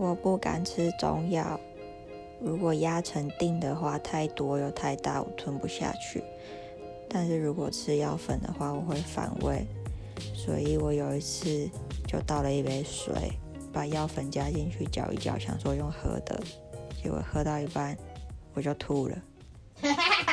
我不敢吃中药，如果压成锭的话，太多又太大，我吞不下去。但是如果吃药粉的话，我会反胃，所以我有一次就倒了一杯水，把药粉加进去搅一搅，想说用喝的，结果喝到一半我就吐了。